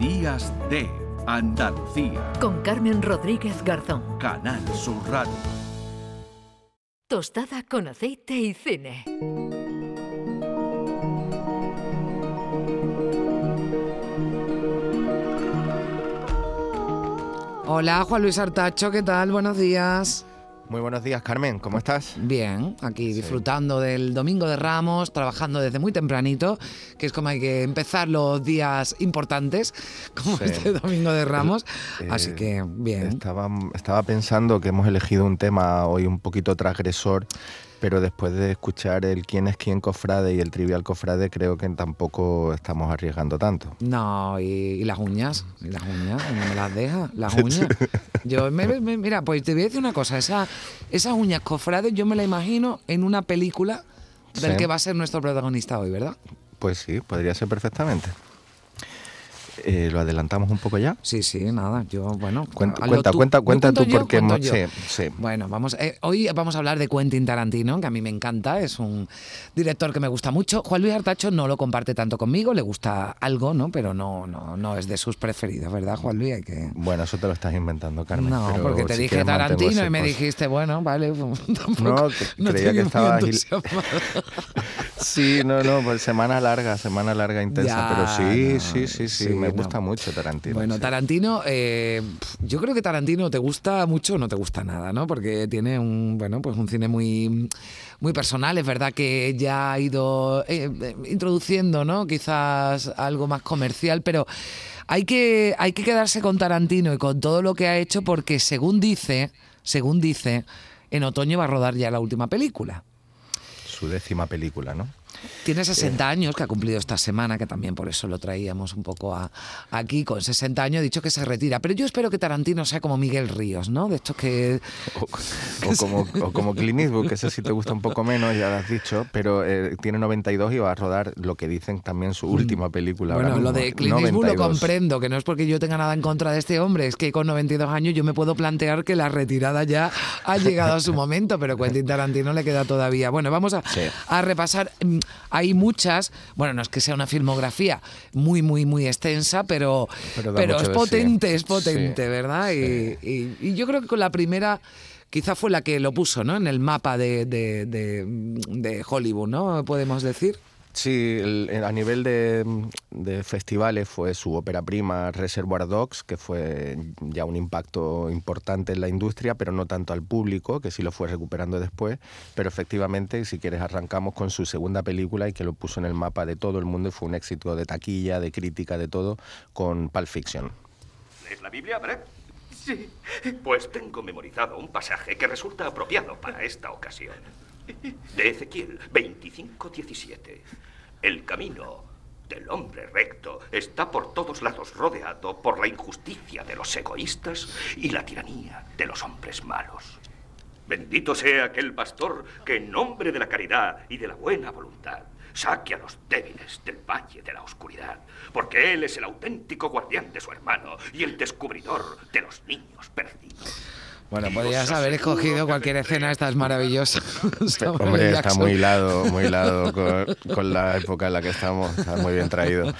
Días de Andalucía. Con Carmen Rodríguez Garzón. Canal Sur Radio. Tostada con aceite y cine. Hola, Juan Luis Artacho, ¿qué tal? Buenos días. Muy buenos días, Carmen, ¿cómo estás? Bien, aquí disfrutando del Domingo de Ramos, trabajando desde muy tempranito, que es como hay que empezar los días importantes, como Sí. este Domingo de Ramos. Eh, Así que bien. Estaba, estaba pensando que hemos elegido un tema hoy un poquito transgresor, pero después de escuchar el quién es quién cofrade y el trivial cofrade, creo que tampoco estamos arriesgando tanto. No, y, y las uñas, y las uñas, no me las deja, las uñas. Yo, me- me- mira, pues te voy a decir una cosa, esa, esas uñas cofrades yo me la imagino en una película del Sí. que va a ser nuestro protagonista hoy, ¿verdad? Pues sí, podría ser perfectamente. Eh, ¿Lo adelantamos un poco ya? Sí, sí, nada, yo, bueno... Cuenta, cuenta, tú. cuenta, ¿Yo cuenta tú yo? porque ¿Cuento hemos- yo? sí, sí. Bueno, vamos, eh, hoy vamos a hablar de Quentin Tarantino, que a mí me encanta, es un director que me gusta mucho. Juan Luis Artacho no lo comparte tanto conmigo, le gusta algo, ¿no? Pero no, no, no es de sus preferidos, ¿verdad, Juan Luis? Hay que... Bueno, eso te lo estás inventando, Carmen. no, pero porque te si dije Tarantino y me dijiste, bueno, vale, tampoco, No, no creía que entusiasmado. Sí, no, no, pues semana larga, semana larga intensa, Ya, pero sí, no, sí, sí, sí, sí, me no. gusta mucho Tarantino. Bueno, sí. Tarantino, eh, yo creo que Tarantino te gusta mucho o no te gusta nada, ¿no? Porque tiene un, bueno, pues un cine muy, muy personal. Es verdad que ya ha ido eh, eh, introduciendo, ¿no? Quizás algo más comercial, pero hay que, hay que quedarse con Tarantino y con todo lo que ha hecho porque según dice, según dice, en otoño va a rodar ya la última película. Su décima película, ¿no? Tiene 60 años, que ha cumplido esta semana, que también por eso lo traíamos un poco a- aquí. Con 60 años ha dicho que se retira. Pero yo espero que Tarantino sea como Miguel Ríos, ¿no? De estos que... O, o como, o como Clint Eastwood, que ese sí te gusta un poco menos, ya lo has dicho, pero eh, tiene 92 y va a rodar lo que dicen también su última película. Mm. Bueno, lo de Clint Eastwood lo 92. comprendo, que no es porque yo tenga nada en contra de este hombre, es que con 92 años yo me puedo plantear que la retirada ya ha llegado a su momento, pero Quentin Tarantino le queda todavía. Bueno, vamos a, Sí. a repasar. Hay muchas, bueno, no es que sea una filmografía muy, muy, muy extensa, pero, Pero es sí. potente, es potente, Sí, ¿verdad? Y- Y, y yo creo que con la primera... Quizá fue la que lo puso, ¿no? En el mapa de, de- de- de Hollywood, ¿no? Podemos decir. Sí, el- el- a nivel de, de festivales fue su ópera prima Reservoir Dogs, que fue ya un impacto importante en la industria, pero no tanto al público, que sí lo fue recuperando después. Pero efectivamente, si quieres, arrancamos con su segunda película y que lo puso en el mapa de todo el mundo y fue un éxito de taquilla, de crítica, de todo, con Pulp Fiction. ¿Lees la Biblia, Brett? Sí. Pues tengo memorizado un pasaje que resulta apropiado para esta ocasión. De Ezequiel 25:17. El camino del hombre recto está por todos lados rodeado por la injusticia de los egoístas y la tiranía de los hombres malos. Bendito sea aquel pastor que en nombre de la caridad y de la buena voluntad saque a los débiles del valle de la oscuridad, porque él es el auténtico guardián de su hermano y el descubridor de los niños perdidos. Bueno, podrías haber escogido cualquier escena, esta es maravillosa. Hombre, está muy hilado, muy hilado con, con la época en la que estamos, está muy bien traído.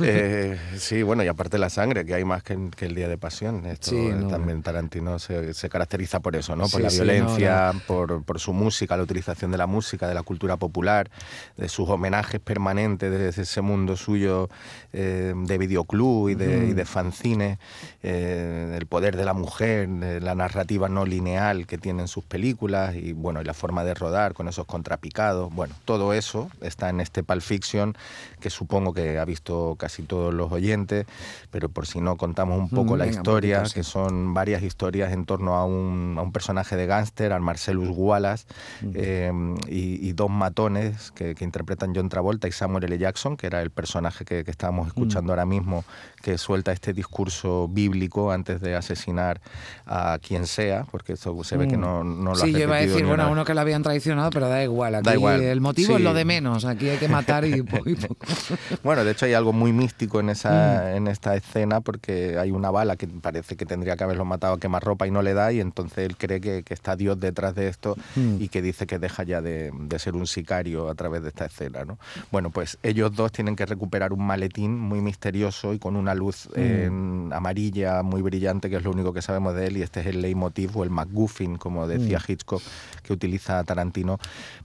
Eh, sí, bueno, y aparte la sangre, que hay más que, el Día de Pasión. Esto Sí, no. también Tarantino se, se caracteriza por eso, ¿no? Por Sí, la sí, violencia, no, Por, por su música, la utilización de la música, de la cultura popular, de sus homenajes permanentes desde ese mundo suyo eh, de videoclub y de, y de fanzine, eh, el poder de la mujer, de la narrativa no lineal que tienen sus películas y bueno, y la forma de rodar con esos contrapicados. Bueno, todo eso está en este Pulp Fiction que supongo que ha visto casi todos los oyentes, pero por si no contamos un poco Mm, la venga, historia, poquito, sí. que son varias historias en torno a un, a un personaje de gángster, al Marcellus Wallace, eh, y, y dos matones que, que interpretan John Travolta y Samuel L. Jackson, que era el personaje que, que estábamos escuchando ahora mismo, que suelta este discurso bíblico antes de asesinar a quien quien sea, porque eso se ve que Mm. no, no lo Sí, yo iba a decir, bueno, una uno que lo habían traicionado, pero da igual. Aquí Da igual, el motivo es lo de menos. Aquí hay que matar y, po- y poco. Bueno, de hecho hay algo muy místico en Mm. esa en esta escena porque hay una bala que parece que tendría que haberlo matado a quemarropa y no le da y entonces él cree que, que está Dios detrás de esto Mm. y que dice que deja ya de, de ser un sicario a través de esta escena, ¿no? Bueno, pues ellos dos tienen que recuperar un maletín muy misterioso y con una luz Mm. en amarilla muy brillante que es lo único que sabemos de él y este es el leitmotiv o el MacGuffin, como decía Mm. Hitchcock, que utiliza Tarantino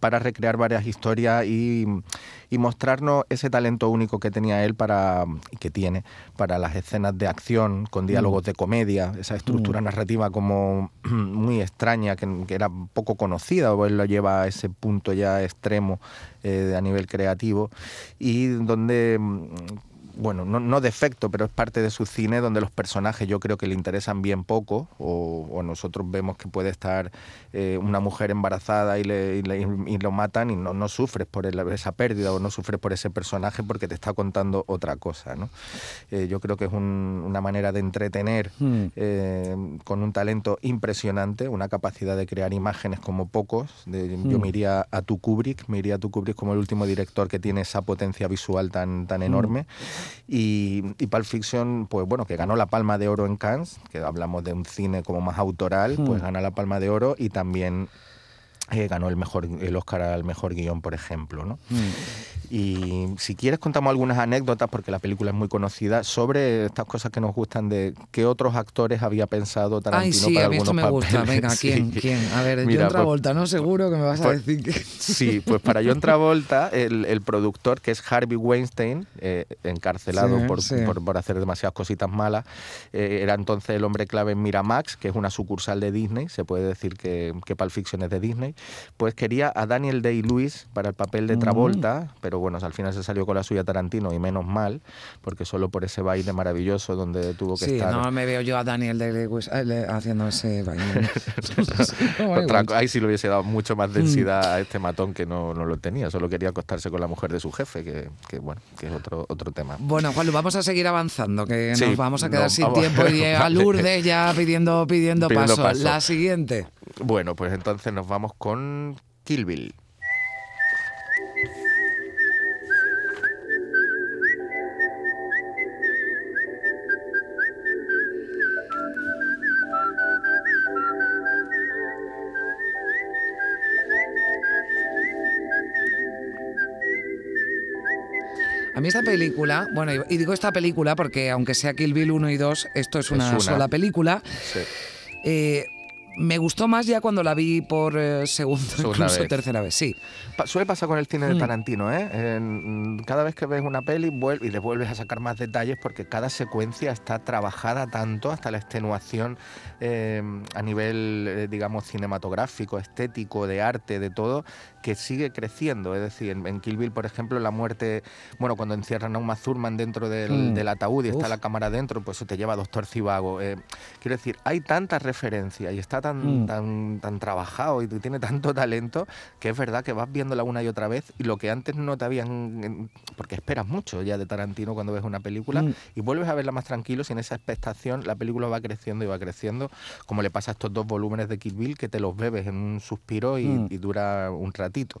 para recrear varias historias y, y mostrarnos ese talento único que tenía él para y que tiene para las escenas de acción con diálogos de comedia, esa estructura narrativa como muy extraña que, que era poco conocida o él lo lleva a ese punto ya extremo eh, a nivel creativo y donde mm, bueno, no, no defecto, pero es parte de su cine donde los personajes yo creo que le interesan bien poco, o, o nosotros vemos que puede estar eh, una mujer embarazada y, le, y, le- y lo matan y no, no sufres por el- esa pérdida o no sufres por ese personaje porque te está contando otra cosa. ¿no? Eh, yo creo que es un- una manera de entretener Mm. eh, con un talento impresionante, una capacidad de crear imágenes como pocos. De- Yo Mm. me iría a tu Kubrick, me iría a tu Kubrick como el último director que tiene esa potencia visual tan, Mm. tan enorme. Y, y Pulp Fiction, pues bueno, que ganó la Palma de Oro en Cannes, que hablamos de un cine como más autoral, pues Mm. gana la Palma de Oro y también eh, ganó el mejor el Oscar al mejor guion, por ejemplo, ¿no? Mm. Y si quieres contamos algunas anécdotas, porque la película es muy conocida, sobre estas cosas que nos gustan de qué otros actores había pensado Ay, Tarantino sí, para a mí esto algunos me gusta. papeles. Venga, ¿quién? Sí. ¿Quién? A ver, Mira, John pues- Travolta, ¿no? Seguro que me vas a pues- decir que... Sí, pues para John Travolta, el, el productor, que es Harvey Weinstein, eh, encarcelado Sí, por, sí. por- por hacer demasiadas cositas malas, eh, era entonces el hombre clave en Miramax, que es una sucursal de Disney, se puede decir que, que Pulp Fiction es de Disney, pues quería a Daniel Day-Lewis para el papel de Mm. Travolta, pero bueno, al final se salió con la suya Tarantino y menos mal, porque solo por ese baile maravilloso donde tuvo que Sí, estar... no me veo yo a Daniel de Lewis eh, haciendo ese baile. Ahí sí le hubiese dado mucho Mm. más densidad a este matón que no, no lo tenía, solo quería acostarse con la mujer de su jefe, que, que, bueno, que es otro, otro tema. Bueno, Juanlu, vamos a seguir avanzando, que Sí, nos vamos a quedar no, sin vamos. tiempo y Vale. Lourdes ya pidiendo, pidiendo, Pidiendo paso. paso. La siguiente. Bueno, pues entonces nos vamos con Kill Bill. A mí esta película, bueno, y digo esta película porque aunque sea Kill Bill 1 y 2, esto es una, una. sola película. Sí. Eh, me gustó más ya cuando la vi por eh, segunda, Segunda incluso vez. tercera vez, sí. Pa- suele pasar con el cine de Mm. Tarantino, ¿eh? En- cada vez que ves una peli vuel- y le vuelves a sacar más detalles porque cada secuencia está trabajada tanto hasta la extenuación eh, a nivel, eh, digamos, cinematográfico, estético, de arte, de todo, que sigue creciendo. Es decir, en, en Kill Bill, por ejemplo, la muerte, bueno, cuando encierran a Uma Thurman dentro del, Mm. del ataúd y está Uf. la cámara dentro, pues eso te lleva a Doctor Cibago. Eh, quiero decir, hay tantas referencias y está tan, Mm. tan, tan trabajado y tiene tanto talento que es verdad que vas viéndola una y otra vez y lo que antes no te habían... porque esperas mucho ya de Tarantino cuando ves una película Mm. y vuelves a verla más tranquilo sin esa expectación, la película va creciendo y va creciendo, como le pasa a estos dos volúmenes de Kill Bill que te los bebes en un suspiro y, Mm. y dura un ratito.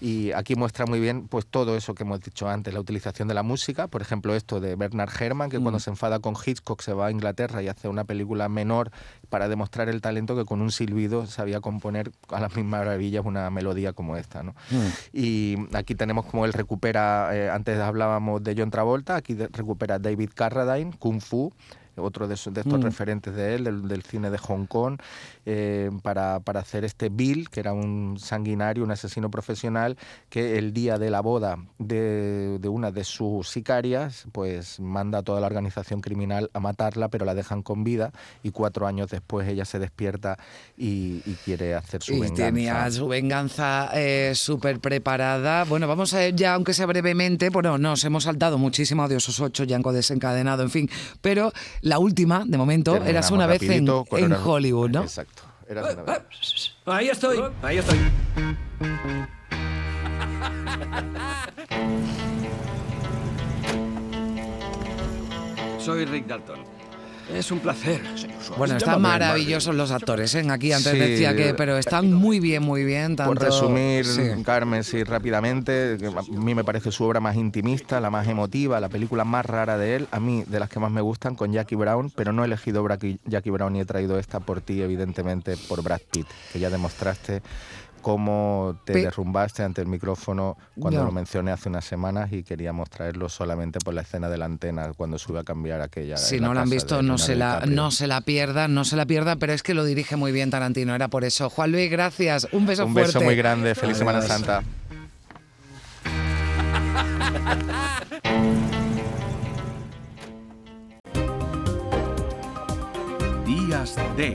Y aquí muestra muy bien pues todo eso que hemos dicho antes, la utilización de la música, por ejemplo esto de Bernard Herrmann, que cuando se enfada con Hitchcock se va a Inglaterra y hace una película menor para demostrar el talento que con un silbido sabía componer a las mismas maravillas una melodía como esta. ¿no? Mm. Y aquí tenemos como él recupera, eh, antes hablábamos de John Travolta, aquí recupera David Carradine, Kung Fu, otro de, esos- de estos Mm. referentes de él, del, del cine de Hong Kong, eh, para, para hacer este Bill, que era un sanguinario, un asesino profesional, que el día de la boda de, de una de sus sicarias, pues manda a toda la organización criminal a matarla, pero la dejan con vida y cuatro años después ella se despierta y, y quiere hacer su Y venganza. tenía su venganza eh, súper preparada. Bueno, vamos a ver ya, aunque sea brevemente, bueno, nos hemos saltado muchísimo de esos ocho, Yanko desencadenado, en fin. Pero la última, de momento, Terminamos eras una vez en, Eras- Hollywood, ¿no? Exacto. Eras una vez. Ahí estoy, ahí estoy. Soy Rick Dalton. Es un placer, señor Suárez. Bueno, están maravillosos los actores, ¿eh? Aquí antes Sí. decía que, pero están muy bien, muy bien. Tanto, Por resumir, sí. Carmen, sí, rápidamente, que a mí me parece su obra más intimista, la más emotiva, la película más rara de él, a mí de las que más me gustan, con Jackie Brown, pero no he elegido Jackie Brown y he traído esta por ti, evidentemente, por Brad Pitt, que ya demostraste cómo te Pe- derrumbaste ante el micrófono cuando lo mencioné hace unas semanas y queríamos traerlo solamente por la escena de la antena cuando sube a cambiar aquella. Si no la han visto, no se, la, no se la pierdan, no se la pierdan, pero es que lo dirige muy bien Tarantino, era por eso. Juan Luis, gracias. Un beso Un fuerte. beso muy grande, feliz Semana. Santa. Días de